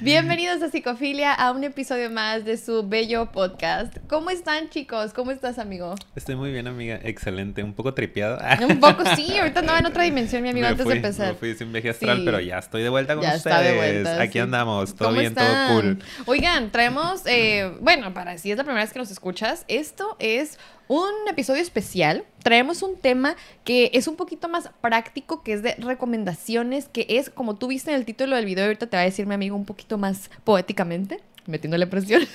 Bienvenidos a Psicofilia, a un episodio más de su bello podcast. ¿Cómo están, chicos? ¿Cómo estás, amigo? Estoy muy bien, amiga. Excelente. Un poco tripeado. Un poco, sí. Ahorita andaba en otra dimensión, mi amigo, Me antes fui, de empezar. Me fui sin viaje astral, Sí. pero ya estoy de vuelta con Ya ustedes. está de vuelta, Aquí sí. andamos. Todo ¿Cómo bien, están? todo cool. Oigan, traemos, eh, bueno, para si es la primera vez que nos escuchas, esto es un episodio especial. Traemos un tema que es un poquito más práctico, que es de recomendaciones, que es, como tú viste en el título del video, ahorita te va a decir mi amigo un poquito más poéticamente, metiéndole presión.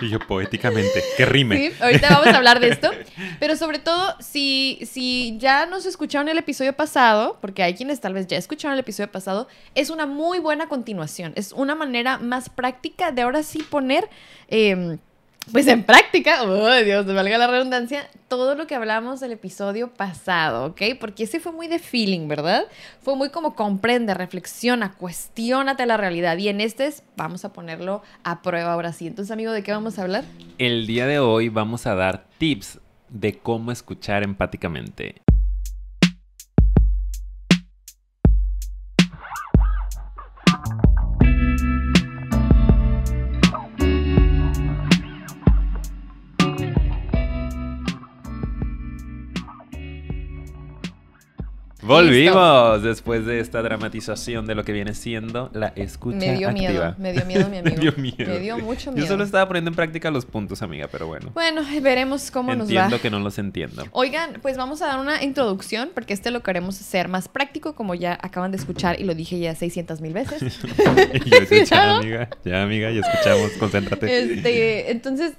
Y yo poéticamente. Que rime. Sí, ahorita vamos a hablar de esto. Pero sobre todo, si, si ya nos escucharon el episodio pasado, porque hay quienes tal vez ya escucharon el episodio pasado, es una muy buena continuación. Es una manera más práctica de ahora sí poner, eh, pues en práctica, oh Dios, valga la redundancia, todo lo que hablamos del episodio pasado, ¿ok? Porque ese fue muy de feeling, ¿verdad? Fue muy como comprende, reflexiona, cuestiónate la realidad. Y en este es, vamos a ponerlo a prueba ahora sí. Entonces, amigo, ¿de qué vamos a hablar? El día de hoy vamos a dar tips de cómo escuchar empáticamente. Volvimos después de esta dramatización de lo que viene siendo la escucha Me dio activa. miedo, me dio miedo, mi amigo. Me dio miedo. Me dio mucho Yo miedo. solo estaba poniendo en práctica los puntos, amiga, pero bueno. Bueno, veremos cómo Entiendo nos va. que no los entiendo. Oigan, pues vamos a dar una introducción porque este lo queremos hacer más práctico, como ya acaban de escuchar y lo dije ya 600 mil veces. Yo ¿Ya? amiga. Ya, amiga, ya escuchamos. Concéntrate. Este, entonces,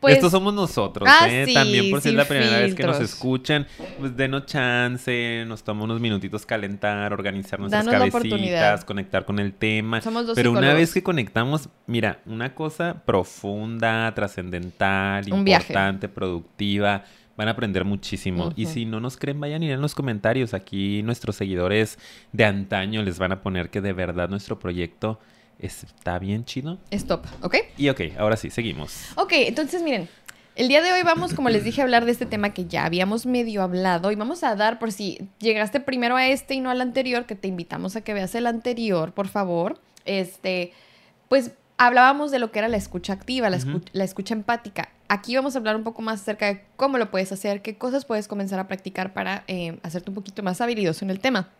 pues. Estos somos nosotros, Ah, ¿eh? sí, También por si es la primera vez que nos escuchan, pues denos chance, nos toma unos minutitos calentar, organizar nuestras Danos cabecitas, conectar con el tema. Somos dos Pero una vez que conectamos, mira, una cosa profunda, trascendental, Un viaje. importante, productiva. Van a aprender muchísimo. Y si no nos creen, vayan y en los comentarios. Aquí nuestros seguidores de antaño les van a poner que de verdad nuestro proyecto está bien chido. Stop, ¿ok? Y ok, ahora sí, seguimos. Ok, entonces miren, el día de hoy vamos, como les dije, a hablar de este tema que ya habíamos medio hablado y vamos a dar, por si llegaste primero a este y no al anterior, que te invitamos a que veas el anterior, por favor. Este, pues hablábamos de lo que era la escucha activa, la, escu- Ujú. la escucha empática. Aquí vamos a hablar un poco más acerca de cómo lo puedes hacer, qué cosas puedes comenzar a practicar para eh, hacerte un poquito más habilidoso en el tema.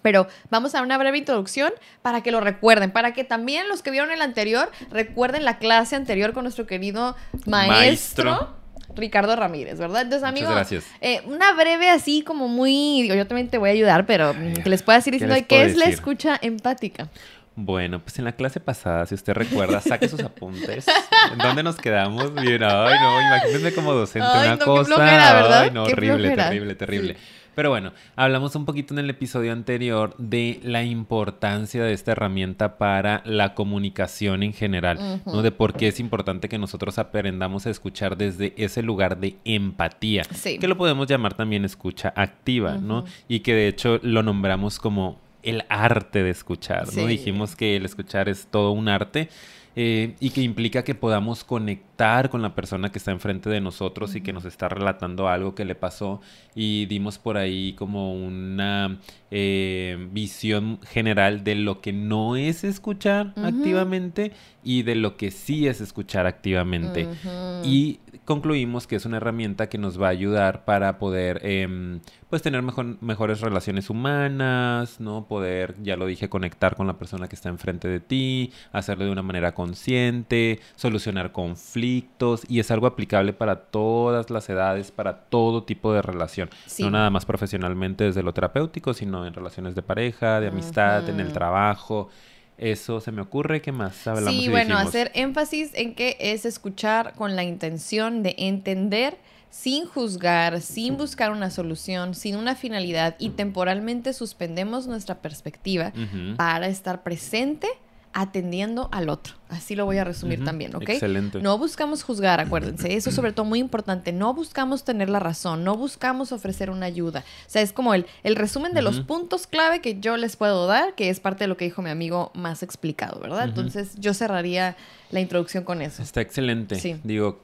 Pero vamos a dar una breve introducción para que lo recuerden, para que también los que vieron el anterior recuerden la clase anterior con nuestro querido maestro, Maestro. Ricardo Ramírez, ¿verdad? Entonces, Muchas amigo, gracias. eh, una breve así como muy, digo, yo también te voy a ayudar, pero mm, que les pueda decir ¿qué diciendo qué es la escucha empática. Bueno, pues en la clase pasada, si usted recuerda, saque sus apuntes. ¿En dónde nos quedamos? Bien, ay, no, imagínense como docente Ay, una no, qué cosa. flojera, ¿verdad? Ay, no, Qué horrible, flojera. terrible, terrible. Sí. Pero bueno, hablamos un poquito en el episodio anterior de la importancia de esta herramienta para la comunicación en general. ¿no? De por qué es importante que nosotros aprendamos a escuchar desde ese lugar de empatía, Sí. que lo podemos llamar también escucha activa, ¿no? Y que de hecho lo nombramos como el arte de escuchar, ¿no? Sí. Dijimos que el escuchar es todo un arte eh, y que implica que podamos conectar con la persona que está enfrente de nosotros y que nos está relatando algo que le pasó. Y dimos por ahí como una eh, visión general de lo que no es escuchar activamente y de lo que sí es escuchar activamente. Y concluimos que es una herramienta que nos va a ayudar para poder, em, pues, tener mejor- mejores relaciones humanas, ¿no? Poder, ya lo dije, conectar con la persona que está enfrente de ti, hacerlo de una manera consciente, solucionar conflictos y es algo aplicable para todas las edades, para todo tipo de relación. Sí. No nada más profesionalmente desde lo terapéutico, sino en relaciones de pareja, de amistad, en el trabajo. Eso se me ocurre. ¿Qué más hablamos Sí, y bueno, dijimos? hacer énfasis en que es escuchar con la intención de entender sin juzgar, sin buscar una solución, sin una finalidad y temporalmente suspendemos nuestra perspectiva para estar presente atendiendo al otro. Así lo voy a resumir también, ¿ok? excelente. No buscamos juzgar, acuérdense. Eso es sobre todo muy importante. No buscamos tener la razón, no buscamos ofrecer una ayuda. O sea, es como el, el resumen de los puntos clave que yo les puedo dar, que es parte de lo que dijo mi amigo más explicado, ¿verdad? Entonces yo cerraría la introducción con eso. Está excelente. Sí. Digo,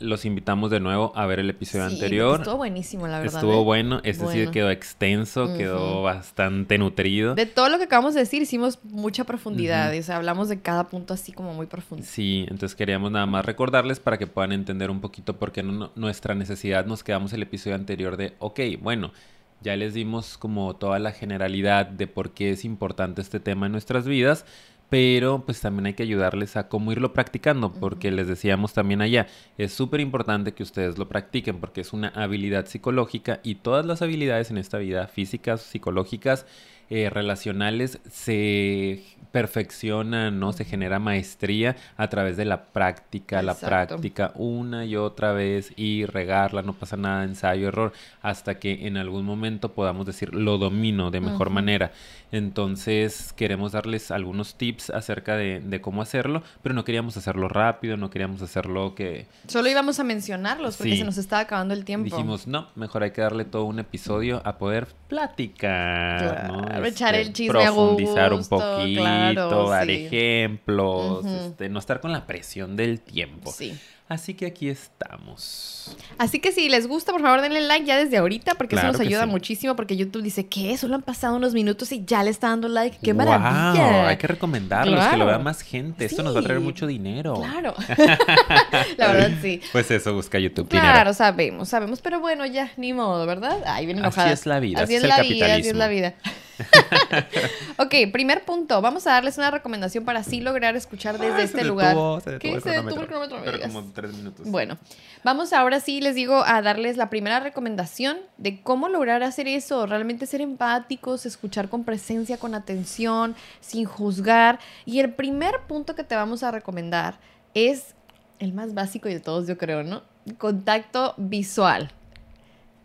los invitamos de nuevo a ver el episodio Sí, anterior. Estuvo buenísimo, la verdad. Estuvo ¿eh? bueno, este sí Bueno. quedó extenso, quedó bastante nutrido. De todo lo que acabamos de decir, hicimos mucha profundidad. O sea, hablamos de cada punto así como muy profundo. Sí, entonces queríamos nada más recordarles para que puedan entender un poquito por qué no- nuestra necesidad nos quedamos el episodio anterior de, ok, bueno, ya les dimos como toda la generalidad de por qué es importante este tema en nuestras vidas, pero pues también hay que ayudarles a cómo irlo practicando, porque les decíamos también allá, es súper importante que ustedes lo practiquen porque es una habilidad psicológica y todas las habilidades en esta vida, físicas, psicológicas, eh, relacionales, se perfeccionan, ¿no? Se genera maestría a través de la práctica, la práctica una y otra vez y regarla, no pasa nada, ensayo, error, hasta que en algún momento podamos decir lo domino de mejor manera. Entonces queremos darles algunos tips acerca de, de cómo hacerlo, pero no queríamos hacerlo rápido, no queríamos hacerlo que Solo íbamos a mencionarlos porque Sí. se nos estaba acabando el tiempo. dijimos, no, mejor hay que darle todo un episodio a poder platicar, ¿no? Echar Este, el chisme a profundizar un poquito, claro, dar sí. ejemplos, este, no estar con la presión del tiempo. Sí. Así que aquí estamos. Así que si les gusta, por favor, denle like ya desde ahorita porque Claro eso nos que ayuda sí. muchísimo porque YouTube dice que solo han pasado unos minutos y ya le está dando like. ¡Qué Guau, maravilla! Hay que recomendarlos, que Claro. lo vea más gente. Esto nos va a traer mucho dinero. Claro. la verdad, sí. Pues eso, busca YouTube Claro, dinero. sabemos, sabemos, pero bueno, ya, ni modo, ¿verdad? Ay, bien Así enojada. es la vida, así así es es la vida, así es la vida. ok, primer punto, vamos a darles una recomendación para así lograr escuchar desde Ah, este se lugar. detuvo, se detuvo ¿Qué el se detuvo el cronómetro. cronómetro, Pero como tres minutos. Bueno, vamos ahora sí, les digo, a darles la primera recomendación de cómo lograr hacer eso, realmente ser empáticos, escuchar con presencia, con atención, sin juzgar. Y el primer punto que te vamos a recomendar es el más básico de todos, yo creo, ¿no? Contacto visual.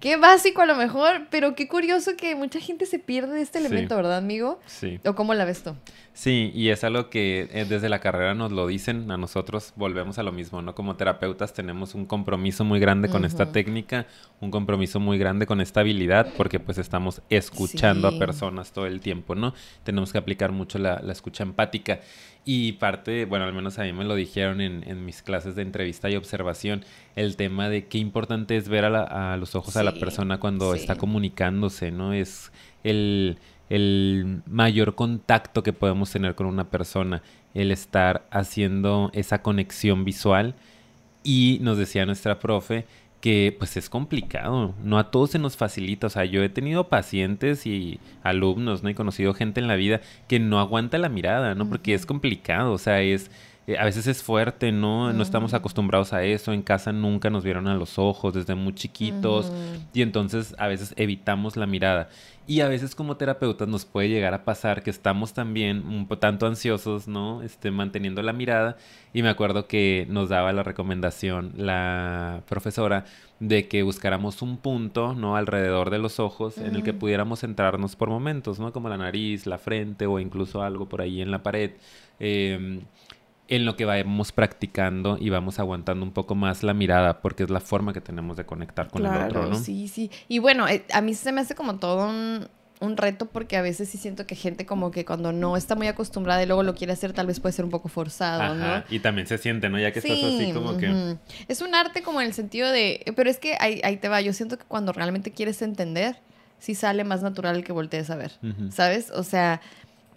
Qué básico a lo mejor, pero qué curioso que mucha gente se pierde de este Sí. elemento, ¿verdad, amigo? Sí. ¿O cómo la ves tú? Sí, y es algo que eh, desde la carrera nos lo dicen a nosotros, volvemos a lo mismo, ¿no? Como terapeutas tenemos un compromiso muy grande con esta técnica, un compromiso muy grande con esta habilidad, porque pues estamos escuchando Sí. a personas todo el tiempo, ¿no? Tenemos que aplicar mucho la, la escucha empática. Y parte, bueno, al menos a mí me lo dijeron en, en mis clases de entrevista y observación, el tema de qué importante es ver a, la- a los ojos a la persona cuando sí. está comunicándose, ¿no? Es el, el mayor contacto que podemos tener con una persona, el estar haciendo esa conexión visual. Y nos decía nuestra profe que pues es complicado, no a todos se nos facilita, o sea, yo he tenido pacientes y alumnos, ¿no? He conocido gente en la vida que no aguanta la mirada, ¿no? Porque es complicado, o sea, es... eh, a veces es fuerte, ¿no? No estamos acostumbrados a eso. En casa nunca nos vieron a los ojos desde muy chiquitos. Y entonces a veces evitamos la mirada. Y a veces como terapeutas nos puede llegar a pasar que estamos también un tanto ansiosos, ¿no? Este, manteniendo la mirada. Y me acuerdo que nos daba la recomendación la profesora de que buscáramos un punto, ¿no? Alrededor de los ojos en el que pudiéramos centrarnos por momentos, ¿no? Como la nariz, la frente o incluso algo por ahí en la pared. Em, en lo que vamos practicando y vamos aguantando un poco más la mirada, porque es la forma que tenemos de conectar con el otro, ¿no? Sí, sí. Y bueno, eh, a mí se me hace como todo un, un reto porque a veces sí siento que gente como que cuando no está muy acostumbrada y luego lo quiere hacer, tal vez puede ser un poco forzado, Ajá, ¿no? y también se siente, ¿no? Ya que estás así como que... Es un arte como en el sentido de... Pero es que ahí, ahí te va. Yo siento que cuando realmente quieres entender, sí sale más natural el que voltees a ver. ¿Sabes? O sea,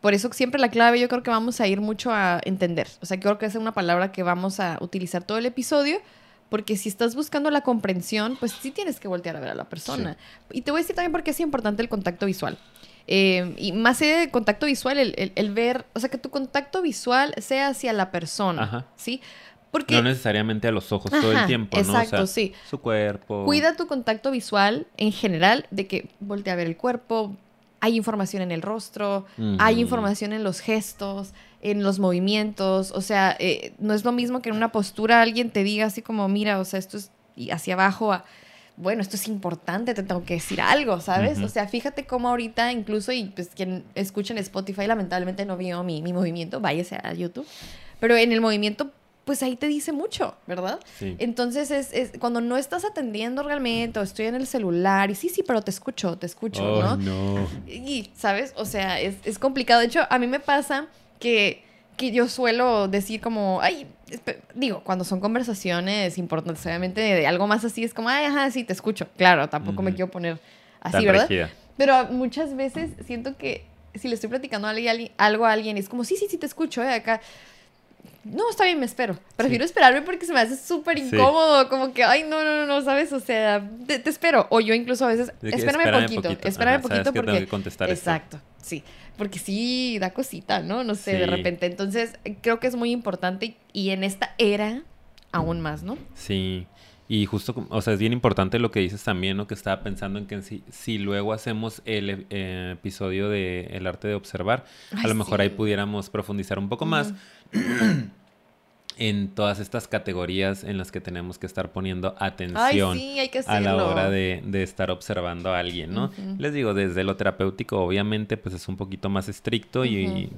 por eso siempre la clave yo creo que vamos a ir mucho a entender. O sea, creo que esa es una palabra que vamos a utilizar todo el episodio. Porque si estás buscando la comprensión, pues sí tienes que voltear a ver a la persona. Y te voy a decir también por qué es importante el contacto visual. Eh, y más allá de contacto visual, el, el- el ver, o sea, que tu contacto visual sea hacia la persona, Ajá. ¿sí? Porque No necesariamente a los ojos todo el tiempo, ¿no? exacto, o sea, sí. Su cuerpo. Cuida tu contacto visual en general de que voltea a ver el cuerpo, hay información en el rostro, hay Ujú. información en los gestos, en los movimientos, o sea, eh, no es lo mismo que en una postura alguien te diga así como, mira, o sea, esto es y hacia abajo, a, bueno, esto es importante, te tengo que decir algo, ¿sabes? Ujú. O sea, fíjate cómo ahorita incluso, y pues quien escucha en Spotify lamentablemente no vio mi, mi movimiento, váyase a YouTube, pero en el movimiento, pues ahí te dice mucho, ¿verdad? Sí. Entonces, es, es cuando no estás atendiendo realmente o estoy en el celular y sí, sí, pero te escucho, te escucho, Ay, ¿no? no. Y, ¿sabes? O sea, es, es complicado. De hecho, a mí me pasa que que yo suelo decir como, ay, digo, cuando son conversaciones importantes, obviamente de algo más así, es como, ay, ajá, sí, te escucho. Claro, tampoco me quiero poner así, Tan ¿verdad? Pero muchas veces siento que si le estoy platicando a alguien- algo a alguien, es como, sí, sí, sí, te escucho, ¿eh? Acá. No, está bien, me espero. Prefiero esperarme porque se me hace súper Sí. incómodo. Como que, ay, no, no, no, no, ¿sabes? O sea, te, te espero. O yo incluso a veces, que espérame, espérame poquito, poquito. espérame Ajá, sabes poquito que tengo porque... que contestar esto. Exacto, sí. Porque sí da cosita, ¿no? No sé, de repente. Entonces, creo que es muy importante y en esta era aún más, ¿no? Sí, y justo, o sea, es bien importante lo que dices también, ¿no? Que estaba pensando en que si, si luego hacemos el eh, episodio de El arte de observar, a Ay, lo mejor ahí sí. pudiéramos profundizar un poco más en todas estas categorías en las que tenemos que estar poniendo Ay, atención sí, hay que a la hora de, de estar observando a alguien, ¿no? Les digo, desde lo terapéutico, obviamente, pues es un poquito más estricto y.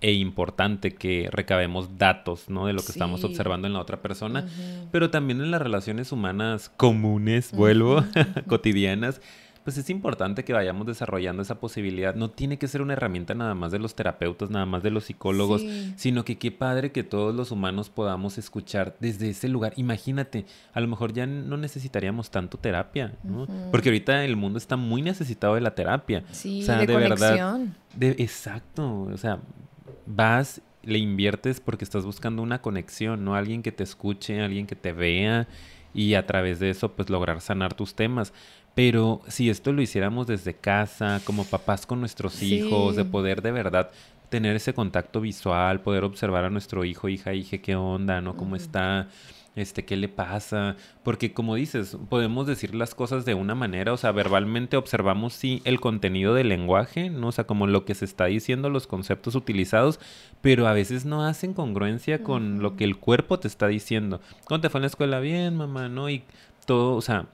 e importante que recabemos datos, ¿no? De lo que estamos observando en la otra persona. Pero también en las relaciones humanas comunes, vuelvo, cotidianas, pues es importante que vayamos desarrollando esa posibilidad. No tiene que ser una herramienta nada más de los terapeutas, nada más de los psicólogos, Sí. sino que qué padre que todos los humanos podamos escuchar desde ese lugar. Imagínate, a lo mejor ya no necesitaríamos tanto terapia, ¿no? Porque ahorita el mundo está muy necesitado de la terapia. Sí, o sea, de, de verdad, de, exacto, o sea, vas, le inviertes porque estás buscando una conexión, ¿no? Alguien que te escuche, alguien que te vea y a través de eso pues lograr sanar tus temas. Pero si esto lo hiciéramos desde casa, como papás con nuestros Sí. hijos, de poder de verdad tener ese contacto visual, poder observar a nuestro hijo, hija, hija, qué onda, ¿no? ¿Cómo está? Este, ¿qué le pasa? Porque como dices, podemos decir las cosas de una manera, o sea, verbalmente observamos sí el contenido del lenguaje, ¿no? O sea, como lo que se está diciendo, los conceptos utilizados, pero a veces no hacen congruencia con lo que el cuerpo te está diciendo. ¿Cómo te fue en la escuela? Bien, mamá, ¿no? Y todo, o sea,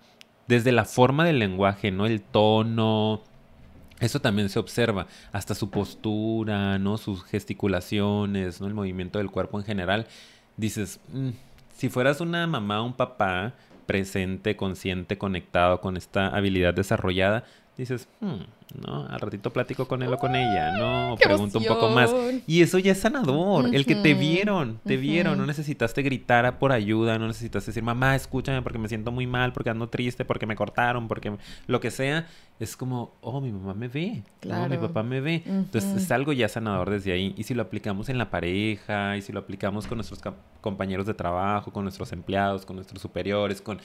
desde la forma del lenguaje, ¿no? El tono, eso también se observa, hasta su postura, ¿no? Sus gesticulaciones, ¿no? El movimiento del cuerpo en general. Dices, "Mm, si fueras una mamá o un papá presente, consciente, conectado con esta habilidad desarrollada, dices, "Hmm, ¿no? Al ratito platico con él o con ella, ¿no? O ¡Qué pregunto un poco más. Y eso ya es sanador. El que te vieron, te vieron. No necesitaste gritar por ayuda, no necesitaste decir, mamá, escúchame porque me siento muy mal, porque ando triste, porque me cortaron, porque me-". lo que sea. Es como, oh, mi mamá me ve, ¿no? mi Claro. papá me ve. Entonces es algo ya sanador desde ahí. Y si lo aplicamos en la pareja, y si lo aplicamos con nuestros compañeros de trabajo, con nuestros empleados, con nuestros superiores, con...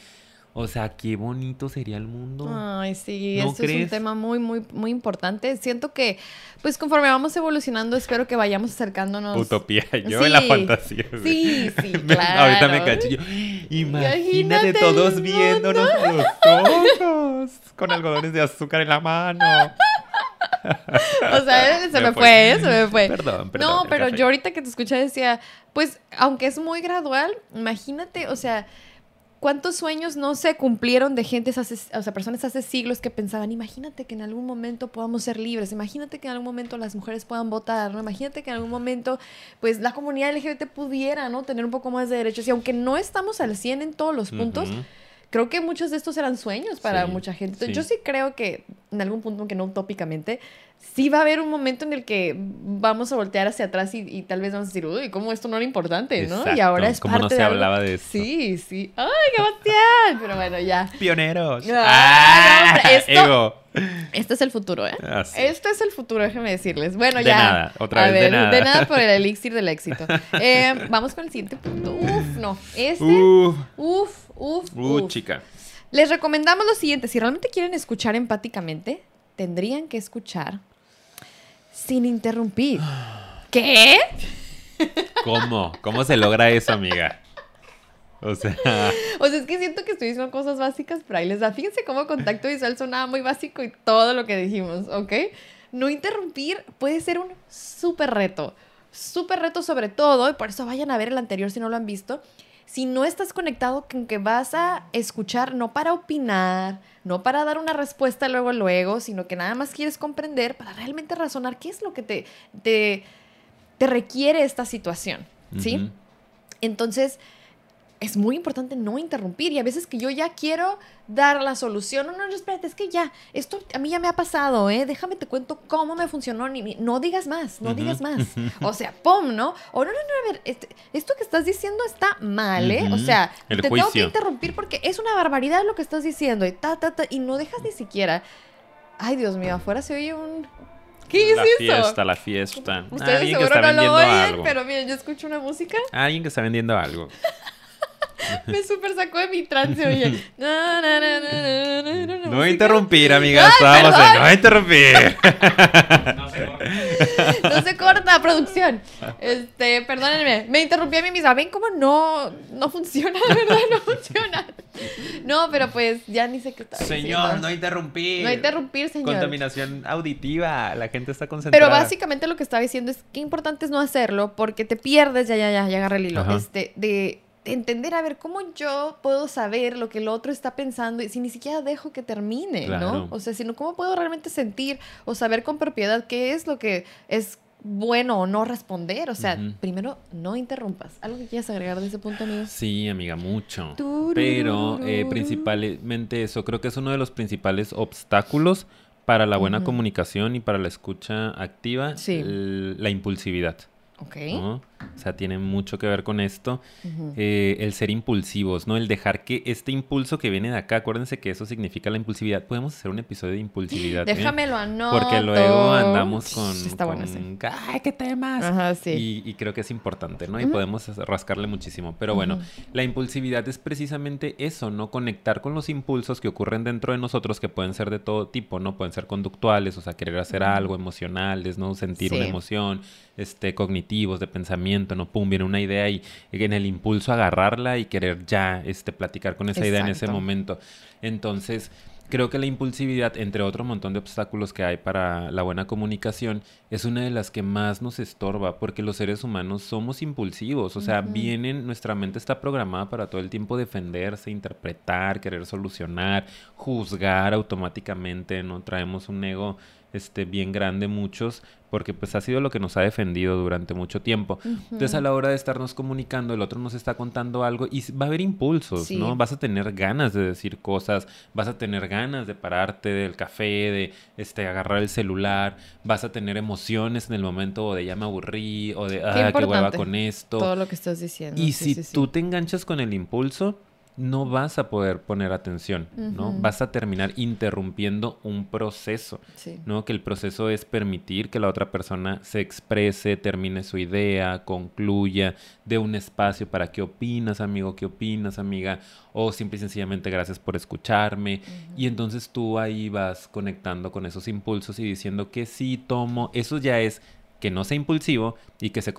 O sea, qué bonito sería el mundo. Ay, sí, ¿No esto es un crees? tema muy, muy, muy importante. Siento que, pues conforme vamos evolucionando, espero que vayamos acercándonos. Utopía, yo en la Sí, fantasía. Sí, sí, Me- claro. Ahorita me cacho yo. Imagínate Imagínate todos el viéndonos a los ojos con algodones de azúcar en la mano. O sea, se Me me fue. fue, se me fue. Perdón, perdón. No, pero café. yo ahorita que te escuché decía, pues, aunque es muy gradual, imagínate, o sea, cuántos sueños no se cumplieron de gente hace, o sea, personas hace siglos que pensaban, imagínate que en algún momento podamos ser libres, imagínate que en algún momento las mujeres puedan votar, ¿no? Imagínate que en algún momento, pues, la comunidad LGBT pudiera, ¿no? Tener un poco más de derechos. Y aunque no estamos al 100 en todos los puntos, creo que muchos de estos eran sueños para Sí, mucha gente. Entonces, sí. Yo sí creo que en algún punto, aunque no utópicamente, sí va a haber un momento en el que vamos a voltear hacia atrás y, y tal vez vamos a decir, uy, ¿cómo esto no era importante, no? Y ahora es cómo no parte se de algo- hablaba de esto. Sí, sí. ¡Ay, qué emoción! Pero bueno, ya. Pioneros. Ah, no, hombre, esto- Ego. Este es el futuro, ¿eh? Ah, sí. Este es el futuro, déjenme decirles. Bueno, De ya. nada, otra A vez, de ver, nada. De nada por el elixir del éxito. Eh, vamos con el siguiente punto. Uf, no. Este, Uf, uf, uf, uh, uf. chica. Les recomendamos lo siguiente, si realmente quieren escuchar empáticamente, tendrían que escuchar sin interrumpir. ¿Qué? ¿Cómo? ¿Cómo se logra eso, amiga? O sea, O sea, es que siento que estoy diciendo cosas básicas, pero ahí les da. Fíjense cómo contacto visual sonaba muy básico y todo lo que dijimos, ¿ok? No interrumpir puede ser un súper reto. Súper reto sobre todo, y por eso vayan a ver el anterior si no lo han visto. Si no estás conectado con que vas a escuchar, no para opinar, no para dar una respuesta luego, luego, sino que nada más quieres comprender para realmente razonar qué es lo que te, te, te requiere esta situación, ¿sí? Entonces, es muy importante no interrumpir y a veces que yo ya quiero dar la solución, no, no, no, espérate, es que ya, esto a mí ya me ha pasado, ¿eh? Déjame te cuento cómo me funcionó, ni, no digas más, no digas más. O sea, pum, ¿no? O no, no, no, a ver, este- esto que estás diciendo está mal, ¿eh? O sea, El te tengo que interrumpir porque es una barbaridad lo que estás diciendo y ta, ta, ta, y no dejas ni siquiera. Ay, Dios mío, afuera se oye un... ¿Qué es la eso? fiesta, la fiesta. Ustedes Alguien que está no lo oyen, algo. pero miren, yo escucho una música Alguien que está vendiendo algo. Me super sacó de mi trance, oye. Na, na, na, No música. interrumpir, amiga. Ay, Estábamos en no interrumpir. No se corta, producción. Este, perdónenme. Me interrumpí a mí misma. ¿Ven cómo no, no funciona, de verdad? No funciona. No, pero pues ya ni sé qué está Señor, no interrumpir. No interrumpir, señor. Contaminación auditiva. La gente está concentrada. Pero básicamente lo que estaba diciendo es que importante es no hacerlo porque te pierdes, ya, ya, ya, ya agarré el hilo, este, de entender, a ver, cómo yo puedo saber lo que el otro está pensando y si ni siquiera dejo que termine, Claro. ¿no? O sea, sino cómo puedo realmente sentir o saber con propiedad qué es lo que es bueno o no responder. O sea, primero, no interrumpas. ¿Algo que quieras agregar de ese punto, amigo? Sí, amiga, mucho. Pero eh, principalmente eso, creo que es uno de los principales obstáculos para la buena comunicación y para la escucha activa, Sí. la impulsividad. Ok. ¿no? O sea, tiene mucho que ver con esto. Eh, el ser impulsivos, ¿no? El dejar que este impulso que viene de acá, acuérdense que eso significa la impulsividad. Podemos hacer un episodio de impulsividad. ¿eh? Déjamelo anoto. Porque luego andamos con. Está bueno ese. ¡Ay, qué temas! Ajá, sí. Y, y creo que es importante, ¿no? Y podemos rascarle muchísimo. Pero bueno, la impulsividad es precisamente eso, ¿no? Conectar con los impulsos que ocurren dentro de nosotros, que pueden ser de todo tipo, ¿no? Pueden ser conductuales, o sea, querer hacer algo, emocionales, ¿no? Sentir una Sí. emoción, este, cognitivos, de pensamiento, ¿no? Pum, viene una idea y en el impulso agarrarla y querer ya, este, platicar con esa idea en ese momento. Entonces, creo que la impulsividad, entre otro montón de obstáculos que hay para la buena comunicación, es una de las que más nos estorba, porque los seres humanos somos impulsivos, o sea, Ujú. vienen, nuestra mente está programada para todo el tiempo defenderse, interpretar, querer solucionar, juzgar automáticamente, ¿no? Traemos un ego este bien grande muchos porque pues ha sido lo que nos ha defendido durante mucho tiempo. Entonces a la hora de estarnos comunicando, el otro nos está contando algo y va a haber impulsos, Sí. ¿no? Vas a tener ganas de decir cosas, vas a tener ganas de pararte del café, de este agarrar el celular, vas a tener emociones en el momento o de ya me aburrí o de ah, qué hueva importante. con esto. Todo lo que estás diciendo. Y sí, si sí. tú te enganchas con el impulso, no vas a poder poner atención, ¿no? Vas a terminar interrumpiendo un proceso, Sí. ¿no? Que el proceso es permitir que la otra persona se exprese, termine su idea, concluya, dé un espacio para qué opinas, amigo, qué opinas, amiga, o simple y sencillamente gracias por escucharme. Y entonces tú ahí vas conectando con esos impulsos y diciendo que sí tomo, eso ya es que no sea impulsivo y que se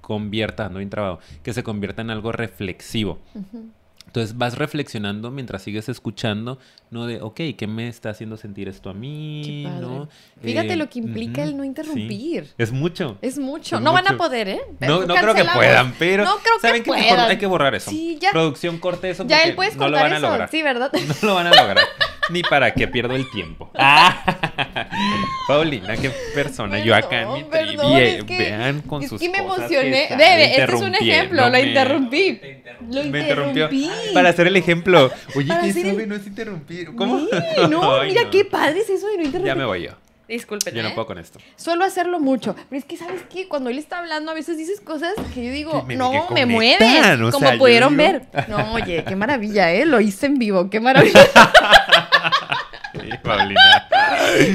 convierta, no bien trabado, que se convierta en algo reflexivo. Entonces vas reflexionando mientras sigues escuchando, ¿no? De, ok, ¿qué me está haciendo sentir esto a mí? Qué padre. ¿no? Fíjate Eh, lo que implica el no sí. interrumpir. Es mucho. Es mucho. Es no van a poder, ¿eh? No, creo que puedan, pero No creo que ¿saben puedan. hay que borrar eso. Sí, ya. Producción corte eso Ya él puedes no lo cortar van a lograr. Sí, ¿verdad? No lo van a lograr. Ni para que pierdo el tiempo. Ah. Paulina, qué persona. Yo acá en mi Perdón, es que- vean con es sus que me cosas emocioné. está Bebe, este es un ejemplo. Lo interrumpí. Lo Me interrumpió. interrumpí. Para hacer el ejemplo. Oye, Para ¿qué el- sabe? No es interrumpir. ¿Cómo? Sí, no, Ay, mira no. qué padre es eso de no interrumpir. Ya me voy yo. Disculpen. Yo no ¿eh? puedo con esto. Suelo hacerlo mucho. Pero es que, ¿sabes qué? Cuando él está hablando, a veces dices cosas que yo digo, Que me- no, que me mueven. o Como sea, pudieron digo- ver. No, oye, qué maravilla, ¿eh? Lo hice en vivo. Qué maravilla. Sí, Paulina.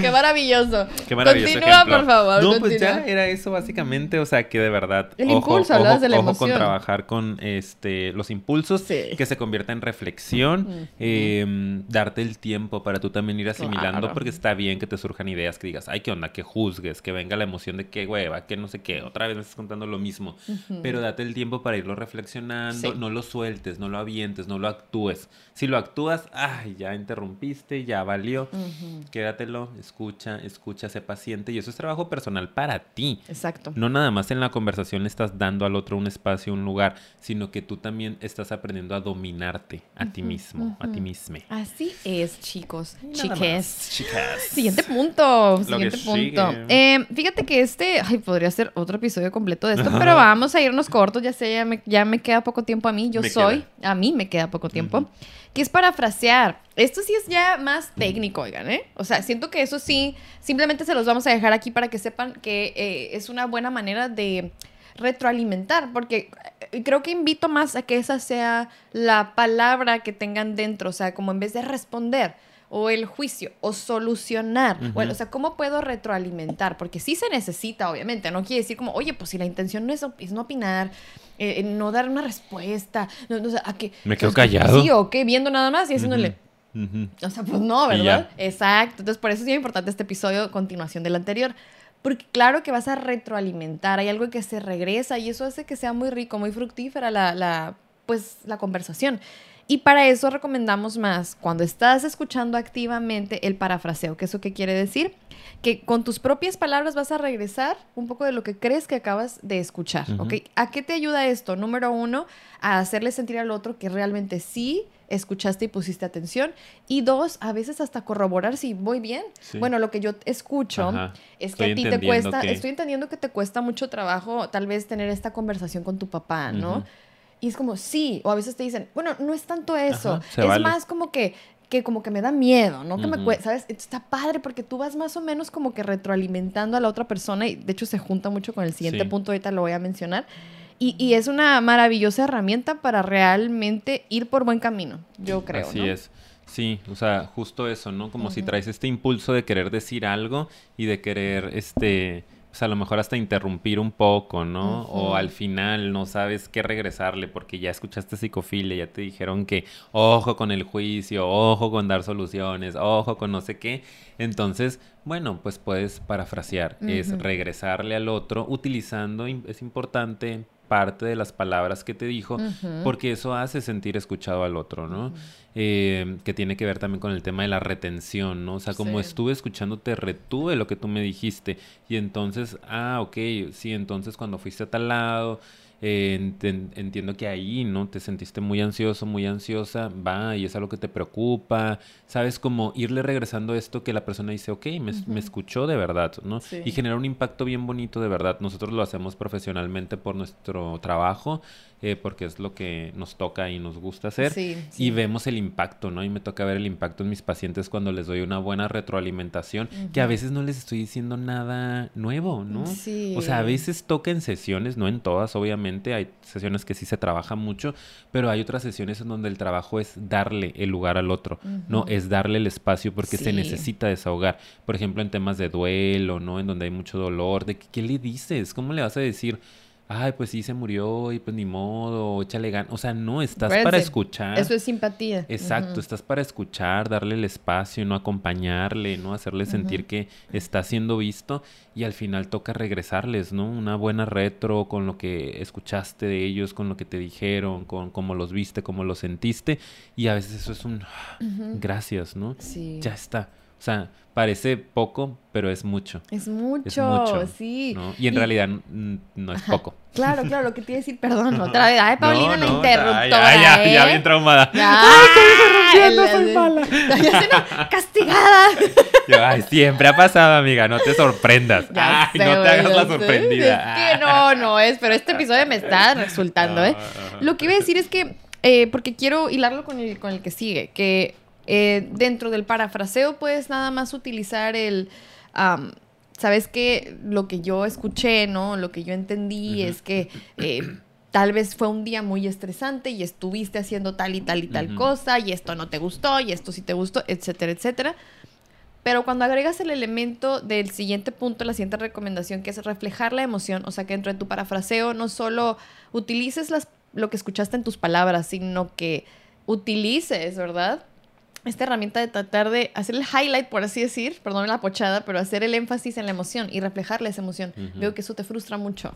Qué maravilloso. Qué maravilloso Continúa, ejemplo. por favor. No, pues ya era eso básicamente, o sea, que de verdad El ojo, impulso, ojo, hablabas de la ojo con trabajar con este los impulsos Sí. que se convierta en reflexión, eh, darte el tiempo para tú también ir asimilando Claro. porque está bien que te surjan ideas que digas, ay, qué onda, que juzgues, que venga la emoción de qué hueva, que no sé qué, otra vez me estás contando lo mismo, pero date el tiempo para irlo reflexionando, Sí. no lo sueltes, no lo avientes, no lo actúes. Si lo actúas, ay, ya interrumpiste, ya valió Ujú. quédatelo escúchalo, escucha, escucha, sé paciente. Y eso es trabajo personal para ti. Exacto. No nada más en la conversación le estás dando al otro un espacio, un lugar, sino que tú también estás aprendiendo a dominarte a ti mismo, a ti mismo. Así es, chicos. Chiques. Chicas. Siguiente punto. Siguiente punto. Eh, fíjate que este, ay, podría ser otro episodio completo de esto, pero vamos a irnos cortos. Ya sé, ya me, ya me queda poco tiempo a mí. Yo Me soy, a mí me queda poco tiempo. Que es parafrasear. Esto sí es ya más técnico, oigan, ¿eh? O sea, siento que eso sí, simplemente se los vamos a dejar aquí para que sepan que eh, es una buena manera de retroalimentar, porque eh, creo que invito más a que esa sea la palabra que tengan dentro, o sea, como en vez de responder o el juicio o solucionar, bueno, o sea, ¿cómo puedo retroalimentar? Porque sí se necesita, obviamente, no quiere decir como, oye, pues si la intención no es, op- es no opinar, eh, no dar una respuesta, no, no, o sea, a que... Me quedo callado. Sí, o qué, viendo nada más y haciéndole... Ujú. O sea, pues no, ¿verdad? Exacto. Entonces, por eso es bien importante este episodio, continuación del anterior. Porque claro que vas a retroalimentar, hay algo que se regresa y eso hace que sea muy rico, muy fructífera la, la, pues, la conversación. Y para eso recomendamos más cuando estás escuchando activamente el parafraseo. ¿Qué eso qué quiere decir? Que con tus propias palabras vas a regresar un poco de lo que crees que acabas de escuchar. Ujú. ¿ok? ¿A qué te ayuda esto? Número uno, a hacerle sentir al otro que realmente sí escuchaste y pusiste atención. Y dos, a veces hasta corroborar si voy bien. Sí. Bueno, lo que yo escucho Ajá. es que Estoy a ti te cuesta, que- estoy entendiendo que te cuesta mucho trabajo tal vez tener esta conversación con tu papá, ¿no? Y es como, sí, o a veces te dicen, bueno, no es tanto eso, Ajá, es vale. más como que que como que me da miedo, ¿no? Que me Ujú. cuesta, ¿sabes? Está padre porque tú vas más o menos como que retroalimentando a la otra persona y de hecho se junta mucho con el siguiente Sí. punto, ahorita lo voy a mencionar. Y, y es una maravillosa herramienta para realmente ir por buen camino, yo creo. Así ¿no? es. Sí, o sea, justo eso, ¿no? Como si traes este impulso de querer decir algo y de querer, este, pues a lo mejor hasta interrumpir un poco, ¿no? O al final no sabes qué regresarle porque ya escuchaste psicofilia, ya te dijeron que ojo con el juicio, ojo con dar soluciones, ojo con no sé qué. Entonces, bueno, pues puedes parafrasear, es regresarle al otro utilizando, es importante, parte de las palabras que te dijo, porque eso hace sentir escuchado al otro, ¿no? Eh, que tiene que ver también con el tema de la retención, ¿no? O sea, como Sí. estuve escuchándote, retuve lo que tú me dijiste. Y entonces, ah, ok, sí, entonces cuando fuiste a tal lado, eh, entiendo que ahí, ¿no? Te sentiste muy ansioso, muy ansiosa, va, y es algo que te preocupa, ¿sabes? Como irle regresando esto que la persona dice, ok, me, escuchó de verdad, ¿no? Sí. Y genera un impacto bien bonito de verdad. Nosotros lo hacemos profesionalmente por nuestro trabajo, eh, porque es lo que nos toca y nos gusta hacer. Sí, Y vemos el impacto, ¿no? Y me toca ver el impacto en mis pacientes cuando les doy una buena retroalimentación, que a veces no les estoy diciendo nada nuevo, ¿no? Sí. O sea, a veces toca en sesiones, no en todas, obviamente, hay sesiones que sí se trabaja mucho, pero hay otras sesiones en donde el trabajo es darle el lugar al otro, ¿no? Es darle el espacio porque se necesita desahogar. Por ejemplo, en temas de duelo, ¿no? En donde hay mucho dolor, de ¿qué le dices? ¿Cómo le vas a decir? Ay, pues sí, se murió y pues ni modo, échale ganas. O sea, no, estás para escuchar. Eso es simpatía. Exacto, estás para escuchar, darle el espacio, no acompañarle, no hacerle sentir que está siendo visto y al final toca regresarles, ¿no? Una buena retro con lo que escuchaste de ellos, con lo que te dijeron, con cómo los viste, cómo los sentiste y a veces eso es un gracias, ¿no? Sí. Ya está. O sea, parece poco, pero es mucho. Es mucho, Es mucho, sí. ¿no? Y en realidad no es poco. Claro, claro, lo que te iba a decir, perdón, otra vez. Ay, Paulina, No, no, interruptora, Ya, ya, ¿eh? ya bien traumada. Ya. interrumpiendo, La- soy mala. Ya se no, castigada. Yo, ay, siempre ha pasado, amiga, no te sorprendas. Ya ay, sé, no te hagas ya la sorprendida. Es que no, no es, pero este episodio me está resultando, ¿eh? Lo que iba a decir es que, eh, porque quiero hilarlo con el, con el que sigue, que eh, dentro del parafraseo puedes nada más utilizar el, ¿sabes qué? Lo que yo escuché, ¿no? Lo que yo entendí es que eh, tal vez fue un día muy estresante y estuviste haciendo tal y tal y tal cosa y esto no te gustó y esto sí te gustó, etcétera, etcétera. Pero cuando agregas el elemento del siguiente punto, la siguiente recomendación, que es reflejar la emoción, o sea, que dentro de tu parafraseo no solo utilices las, lo que escuchaste en tus palabras, sino que utilices, ¿verdad? Esta herramienta de tratar de hacer el highlight, por así decir, perdón la pochada, pero hacer el énfasis en la emoción y reflejarle esa emoción. Veo que eso te frustra mucho.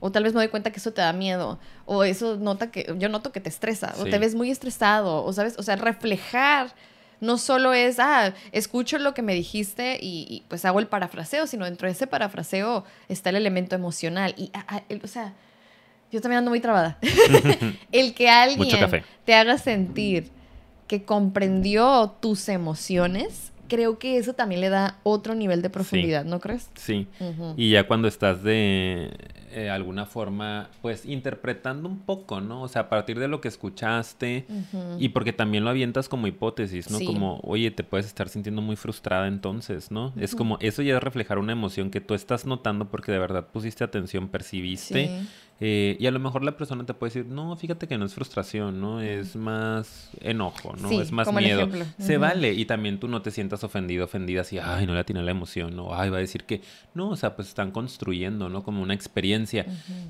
O tal vez me doy cuenta que eso te da miedo. O eso nota que, yo noto que te estresa. O te ves muy estresado. O sabes, o sea, reflejar no solo es, ah, escucho lo que me dijiste y, pues hago el parafraseo, sino dentro de ese parafraseo está el elemento emocional. Y, ah, ah, o sea, yo también ando muy trabada. el que alguien te haga sentir que comprendió tus emociones creo que eso también le da otro nivel de profundidad, ¿no crees? Sí. Y ya cuando estás de eh, alguna forma, pues interpretando un poco, ¿no? O sea, a partir de lo que escuchaste y porque también lo avientas como hipótesis, ¿no? Como, oye, te puedes estar sintiendo muy frustrada entonces, ¿no? Es como, eso ya es reflejar una emoción que tú estás notando porque de verdad pusiste atención, percibiste. Sí eh, y a lo mejor la persona te puede decir, no, fíjate que no es frustración, ¿no? Es más enojo, ¿no? es más miedo. Se vale. Y también tú no te sientas ofendido, ofendida así, ay, no le tiene la emoción, o ay, va a decir que, no, o sea, pues están construyendo, ¿no? Como una experiencia.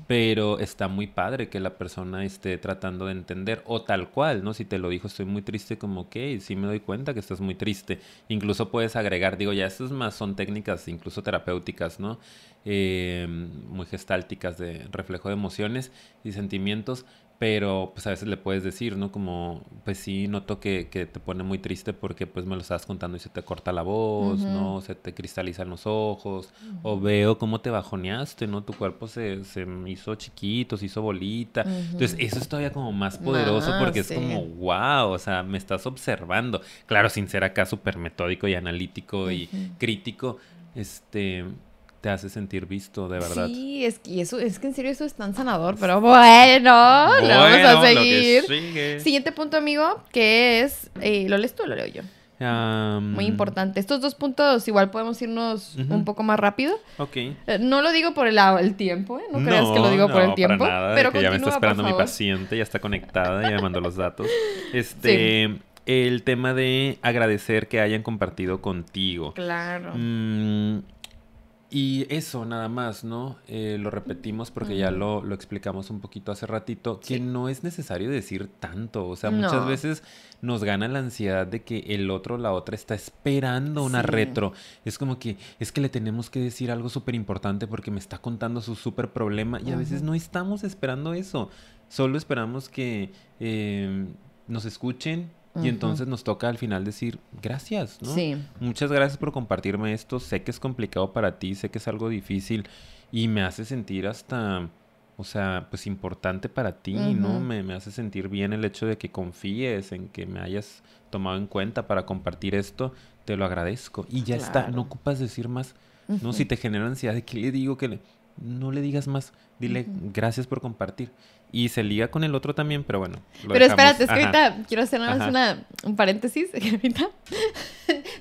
Pero está muy padre que la persona esté tratando de entender, o tal cual, ¿no? Si te lo dijo, estoy muy triste, como, ok, sí me doy cuenta que estás muy triste. Incluso puedes agregar, digo, ya estas más son técnicas, incluso terapéuticas, ¿no? Eh, muy gestálticas de reflejo de emociones y sentimientos, pero pues a veces le puedes decir, ¿no? Como, pues sí, noto que, que, te pone muy triste porque pues me lo estás contando y se te corta la voz, ¿no? Se te cristalizan los ojos, o veo cómo te bajoneaste, ¿no? Tu cuerpo se, se hizo chiquito, se hizo bolita. Entonces, eso es todavía como más poderoso porque es como, wow, o sea, me estás observando. Claro, sin ser acá súper metódico y analítico y crítico, este te hace sentir visto, de verdad. Sí, es que, eso, es que en serio eso es tan sanador, pero bueno, lo vamos a seguir. Siguiente punto, amigo, que es, eh, ¿lo lees tú o lo leo yo? Muy importante. Estos dos puntos igual podemos irnos un poco más rápido. Ok. Eh, no lo digo por el, el tiempo, ¿eh? No, creas que lo digo por el tiempo. pero que ya me está esperando mi paciente, ya está conectada, ya me mandó los datos. Este, el tema de agradecer que hayan compartido contigo. Claro. Mm, y eso nada más, ¿no? Eh, lo repetimos porque ya lo, lo, explicamos un poquito hace ratito, que no es necesario decir tanto. O sea, muchas veces nos gana la ansiedad de que el otro la otra está esperando una retro. Es como que es que le tenemos que decir algo súper importante porque me está contando su súper problema y a veces no estamos esperando eso. Solo esperamos que eh, nos escuchen, y entonces nos toca al final decir gracias, ¿no? Sí. Muchas gracias por compartirme esto. Sé que es complicado para ti, sé que es algo difícil y me hace sentir hasta, o sea, pues importante para ti, ¿no? Me, me, hace sentir bien el hecho de que confíes en que me hayas tomado en cuenta para compartir esto. Te lo agradezco. Y ya está, no ocupas decir más, ¿no? Si te genera ansiedad de que le digo que le... No le digas más, dile gracias por compartir. Y se liga con el otro también, pero bueno. pero espérate, es que ahorita quiero hacer nada más una, un paréntesis. ahorita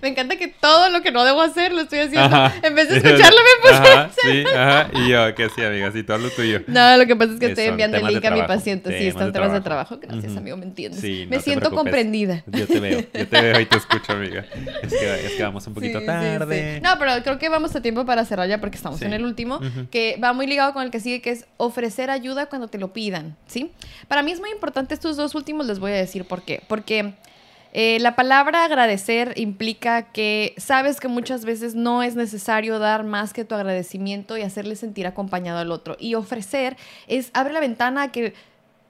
me encanta que todo lo que no debo hacer lo estoy haciendo. En vez de escucharlo me puse ajá, Sí, ajá. Y yo, que sí, amiga, sí, todo lo tuyo. No, lo que pasa es que estoy enviando el link a mi paciente. Sí, están temas de trabajo. Gracias, amigo, me entiendes. Sí, me siento comprendida. Yo te veo, yo te veo y te escucho, amiga. Es que, es que vamos un poquito tarde. No, pero creo que vamos a tiempo para cerrar ya porque estamos en el último. Que va muy ligado con el que sigue, que es ofrecer ayuda cuando te lo pidan, ¿sí? Para mí es muy importante estos dos últimos, les voy a decir por qué. Porque eh, la palabra agradecer implica que sabes que muchas veces no es necesario dar más que tu agradecimiento y hacerle sentir acompañado al otro. Y ofrecer es abre la ventana a que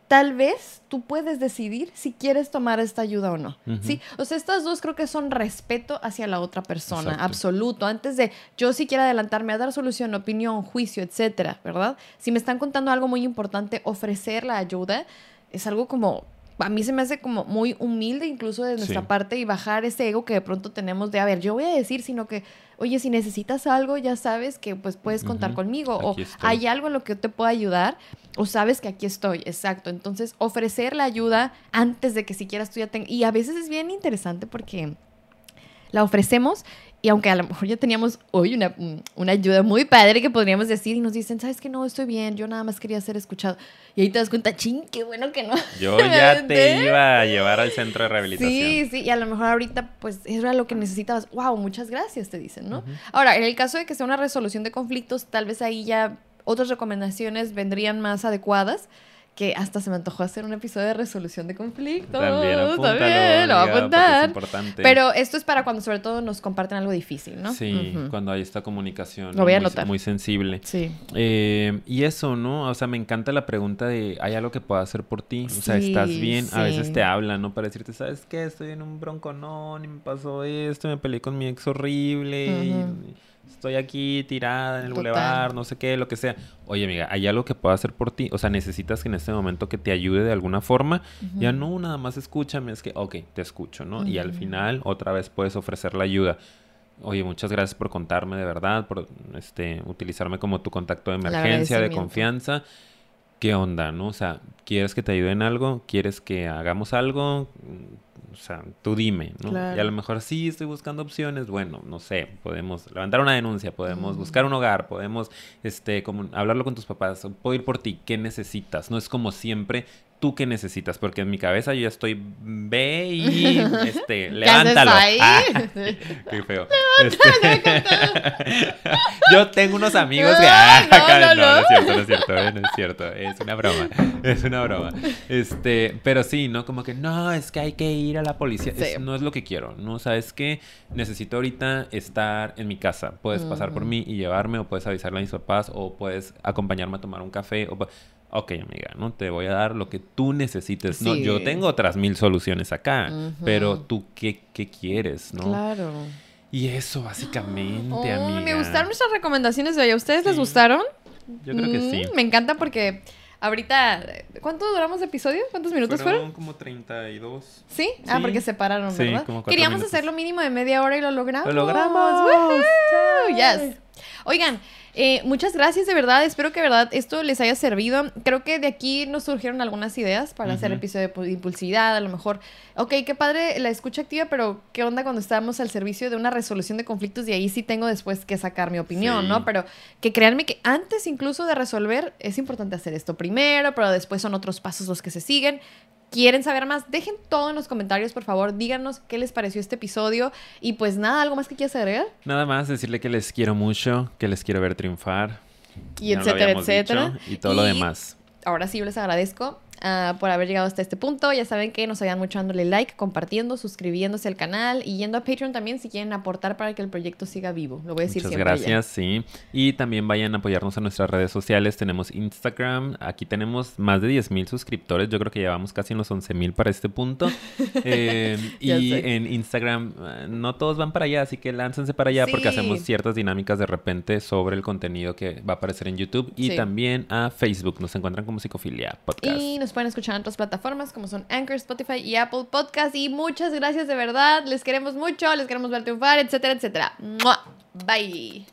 tal vez tú puedes decidir si quieres tomar esta ayuda o no. ¿sí? O sea, estas dos creo que son respeto hacia la otra persona, absoluto. Antes de yo si quiero adelantarme a dar solución, opinión, juicio, etcétera, ¿verdad? Si me están contando algo muy importante, ofrecer la ayuda es algo como a mí se me hace como muy humilde incluso de nuestra parte y bajar ese ego que de pronto tenemos de, a ver, yo voy a decir, sino que, oye, si necesitas algo, ya sabes que pues puedes contar conmigo o hay algo en lo que yo te pueda ayudar o sabes que aquí estoy, exacto. Entonces, ofrecer la ayuda antes de que siquiera tú ya tengas... Y a veces es bien interesante porque la ofrecemos y aunque a lo mejor ya teníamos hoy una, una, ayuda muy padre que podríamos decir y nos dicen, ¿sabes que No, estoy bien, yo nada más quería ser escuchado. Y ahí te das cuenta, ching, qué bueno que no. Yo ya te iba a llevar al centro de rehabilitación. Sí, sí, y a lo mejor ahorita pues era lo que necesitabas. Wow, muchas gracias, te dicen, ¿no? Ahora, en el caso de que sea una resolución de conflictos, tal vez ahí ya otras recomendaciones vendrían más adecuadas que hasta se me antojó hacer un episodio de resolución de conflictos. También apúntalo, También, lo voy a apuntar. Es importante. Pero esto es para cuando sobre todo nos comparten algo difícil, ¿no? Sí, cuando hay esta comunicación Lo voy a muy, anotar. muy sensible. Sí. Eh, y eso, ¿no? O sea, me encanta la pregunta de, ¿hay algo que pueda hacer por ti? O sea, ¿estás bien? A veces te hablan, ¿no? Para decirte, ¿sabes qué? Estoy en un bronconón y me pasó esto, me peleé con mi ex horrible y Ujú. Estoy aquí tirada en el Total. bulevar, no sé qué, lo que sea. Oye, amiga, ¿hay algo que pueda hacer por ti? O sea, necesitas que en este momento que te ayude de alguna forma. Ya no, nada más escúchame, es que, ok, te escucho, ¿no? Y al final otra vez puedes ofrecer la ayuda. Oye, muchas gracias por contarme de verdad, por este, utilizarme como tu contacto de emergencia, de confianza. ¿Qué onda, no? O sea, ¿quieres que te ayude en algo? ¿Quieres que hagamos algo? Mm, O sea, tú dime, ¿no? Claro. Y a lo mejor sí estoy buscando opciones. Bueno, no sé, podemos levantar una denuncia, podemos Ujú. buscar un hogar, podemos este, como, hablarlo con tus papás, puedo ir por ti, ¿qué necesitas? No es como siempre, tú qué necesitas, porque en mi cabeza yo ya estoy, ve y este, ¿Qué haces levántalo. ahí? Ah, qué feo. Este, yo tengo unos amigos que... Ah, no, no, es cierto, no es cierto, eh, no es cierto, es una broma, es una broma. Este, pero sí, ¿no? Como que no, es que hay que ir a la policía. Sí. Es- no es lo que quiero, ¿no? O sea, es que necesito ahorita estar en mi casa. Puedes pasar por mí y llevarme, o puedes avisarle a mis papás, o puedes acompañarme a tomar un café. O... Ok, amiga, ¿no? Te voy a dar lo que tú necesites. No, yo tengo otras mil soluciones acá, pero tú, ¿qué, qué quieres, no? Claro. Y eso, básicamente, Oh, amiga. me gustaron nuestras recomendaciones de hoy. ¿A ustedes les gustaron? Yo creo que sí. Mm, Me encanta porque ahorita... ¿Cuánto duramos de episodio? ¿Cuántos minutos fueron? como 32. ¿Sí? Ah, Sí. porque se pararon, Sí, ¿verdad? como Queríamos minutos. hacerlo mínimo de media hora y lo logramos. ¡Lo logramos! ¡Woohoo! Yes. Oigan, eh, muchas gracias de verdad. Espero que de verdad esto les haya servido. Creo que de aquí nos surgieron algunas ideas para hacer Ujú. episodio de pu- impulsividad. A lo mejor, ok, qué padre la escucha activa, pero ¿qué onda cuando estamos al servicio de una resolución de conflictos? Y ahí sí tengo después que sacar mi opinión, Sí. ¿no? Pero que créanme que antes incluso de resolver es importante hacer esto primero, pero después son otros pasos los que se siguen. ¿Quieren saber más? Dejen todo en los comentarios, por favor. Díganos qué les pareció este episodio. Y pues nada, ¿algo más que quieras agregar? Nada más decirle que les quiero mucho, que les quiero ver triunfar. Y etcétera, etcétera. dicho, y todo lo demás. Ahora sí, yo les agradezco ah, por haber llegado hasta este punto. Ya saben que nos ayudan mucho dándole like, compartiendo, suscribiéndose al canal y yendo a Patreon también si quieren aportar para que el proyecto siga vivo. Lo voy a decir Muchas siempre. ya. gracias, sí. Y también vayan a apoyarnos en nuestras redes sociales. Tenemos Instagram. Aquí tenemos más de 10 mil suscriptores. Yo creo que llevamos casi unos 11 mil para este punto. Eh, y en Instagram eh, no todos van para allá, así que láncense para allá porque hacemos ciertas dinámicas de repente sobre el contenido que va a aparecer en YouTube. Y Sí. también a Facebook. Nos encuentran como Psicofilia Podcast. Y nos pueden escuchar en otras plataformas como son Anchor, Spotify y Apple Podcast. Y muchas gracias de verdad. Les queremos mucho, les queremos ver triunfar, etcétera, etcétera. ¡Mua! Bye.